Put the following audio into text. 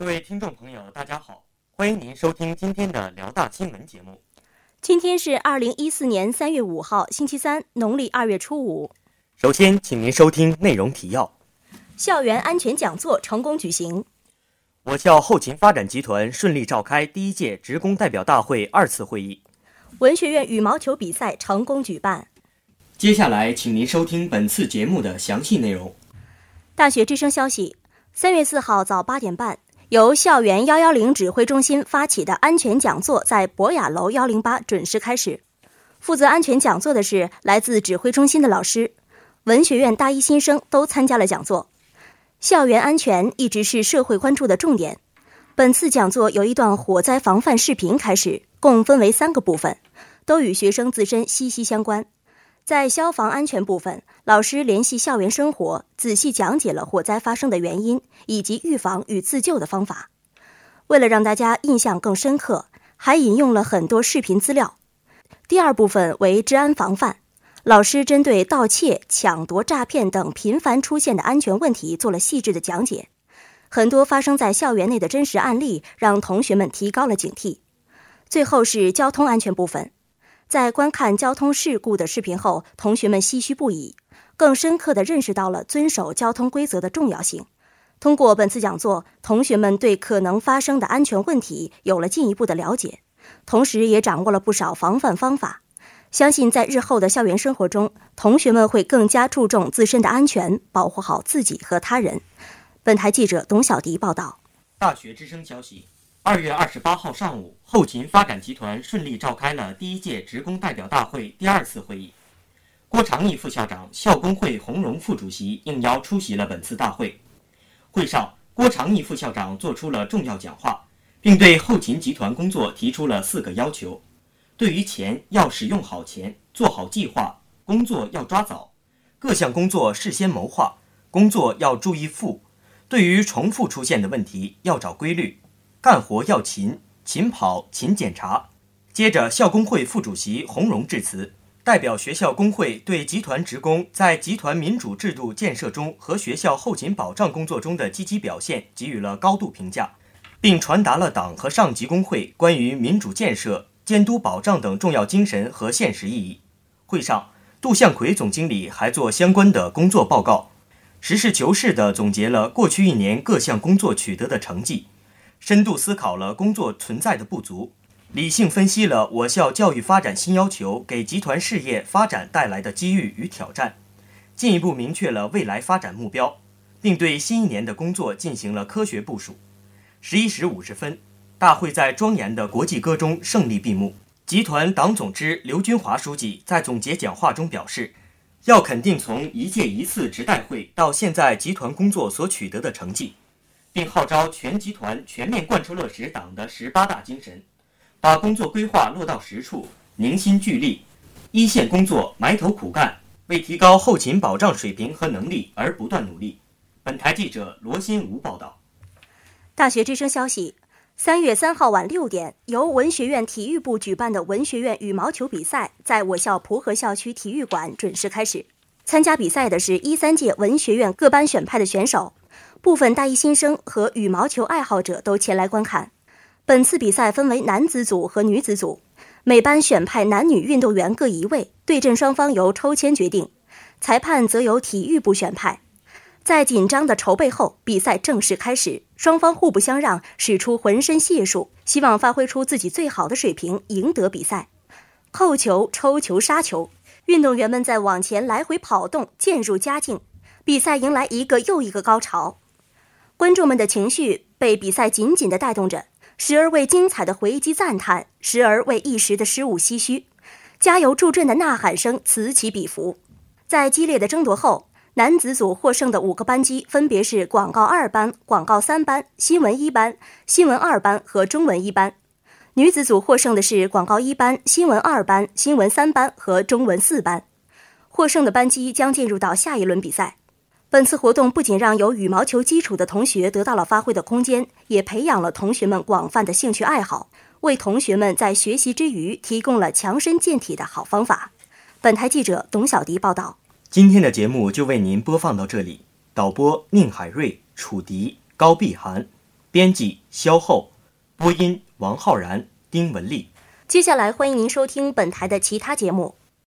各位听众朋友，大家好，欢迎您收听今天的辽大新闻节目。今天是二零一四年三月五号，星期三，农历二月初五。首先，请您收听内容提要：校园安全讲座成功举行；我校后勤发展集团顺利召开第一届职工代表大会二次会议；文学院羽毛球比赛成功举办。接下来，请您收听本次节目的详细内容。大学之声消息：三月四号早八点半。由校园幺幺零指挥中心发起的安全讲座在博雅楼幺零八准时开始。负责安全讲座的是来自指挥中心的老师，文学院大一新生都参加了讲座。校园安全一直是社会关注的重点。本次讲座由一段火灾防范视频开始，共分为三个部分，都与学生自身息息相关。在消防安全部分，老师联系校园生活，仔细讲解了火灾发生的原因以及预防与自救的方法。为了让大家印象更深刻，还引用了很多视频资料。第二部分为治安防范，老师针对盗窃、抢夺、诈骗等频繁出现的安全问题做了细致的讲解，很多发生在校园内的真实案例让同学们提高了警惕。最后是交通安全部分。在观看交通事故的视频后，同学们唏嘘不已，更深刻地认识到了遵守交通规则的重要性。通过本次讲座，同学们对可能发生的安全问题有了进一步的了解，同时也掌握了不少防范方法。相信在日后的校园生活中，同学们会更加注重自身的安全，保护好自己和他人。本台记者董小迪报道。大学之声消息。二月二十八号上午，后勤发展集团顺利召开了第一届职工代表大会第二次会议。郭长义副校长、校工会洪荣副主席应邀出席了本次大会。会上，郭长义副校长作出了重要讲话，并对后勤集团工作提出了四个要求：对于钱要使用好钱，做好计划，工作要抓早，各项工作事先谋划，工作要注意复，对于重复出现的问题要找规律。干活要勤，勤跑，勤检查。接着，校工会副主席洪荣致辞，代表学校工会对集团职工在集团民主制度建设中和学校后勤保障工作中的积极表现给予了高度评价，并传达了党和上级工会关于民主建设、监督保障等重要精神和现实意义。会上，杜向奎总经理还做相关的工作报告，实事求是地总结了过去一年各项工作取得的成绩。深度思考了工作存在的不足，理性分析了我校教育发展新要求给集团事业发展带来的机遇与挑战，进一步明确了未来发展目标，并对新一年的工作进行了科学部署。十一时五十分，大会在庄严的国际歌中胜利闭幕。集团党总支刘军华书记在总结讲话中表示，要肯定从一届一次职代会到现在集团工作所取得的成绩。并号召全集团全面贯彻落实党的十八大精神，把工作规划落到实处，凝心聚力，一线工作埋头苦干，为提高后勤保障水平和能力而不断努力。本台记者罗新吴报道。大学之声消息：三月三号晚六点，由文学院体育部举办的文学院羽毛球比赛在我校蒲河校区体育馆准时开始。参加比赛的是一三届文学院各班选派的选手。部分大一新生和羽毛球爱好者都前来观看。本次比赛分为男子组和女子组，每班选派男女运动员各一位，对阵双方由抽签决定，裁判则由体育部选派。在紧张的筹备后，比赛正式开始，双方互不相让，使出浑身解数，希望发挥出自己最好的水平，赢得比赛。扣球、抽球、杀球，运动员们在网前来回跑动，渐入佳境，比赛迎来一个又一个高潮。观众们的情绪被比赛紧紧地带动着，时而为精彩的回击赞叹，时而为一时的失误唏嘘。加油助阵的呐喊声此起彼伏。在激烈的争夺后，男子组获胜的五个班级分别是广告二班、广告三班、新闻一班、新闻二班和中文一班；女子组获胜的是广告一班、新闻二班、新闻三班和中文四班。获胜的班级将进入到下一轮比赛。本次活动不仅让有羽毛球基础的同学得到了发挥的空间，也培养了同学们广泛的兴趣爱好，为同学们在学习之余提供了强身健体的好方法。本台记者董小迪报道。今天的节目就为您播放到这里。导播宁海瑞、楚迪、高碧涵，编辑肖厚，播音王浩然、丁文丽。接下来欢迎您收听本台的其他节目。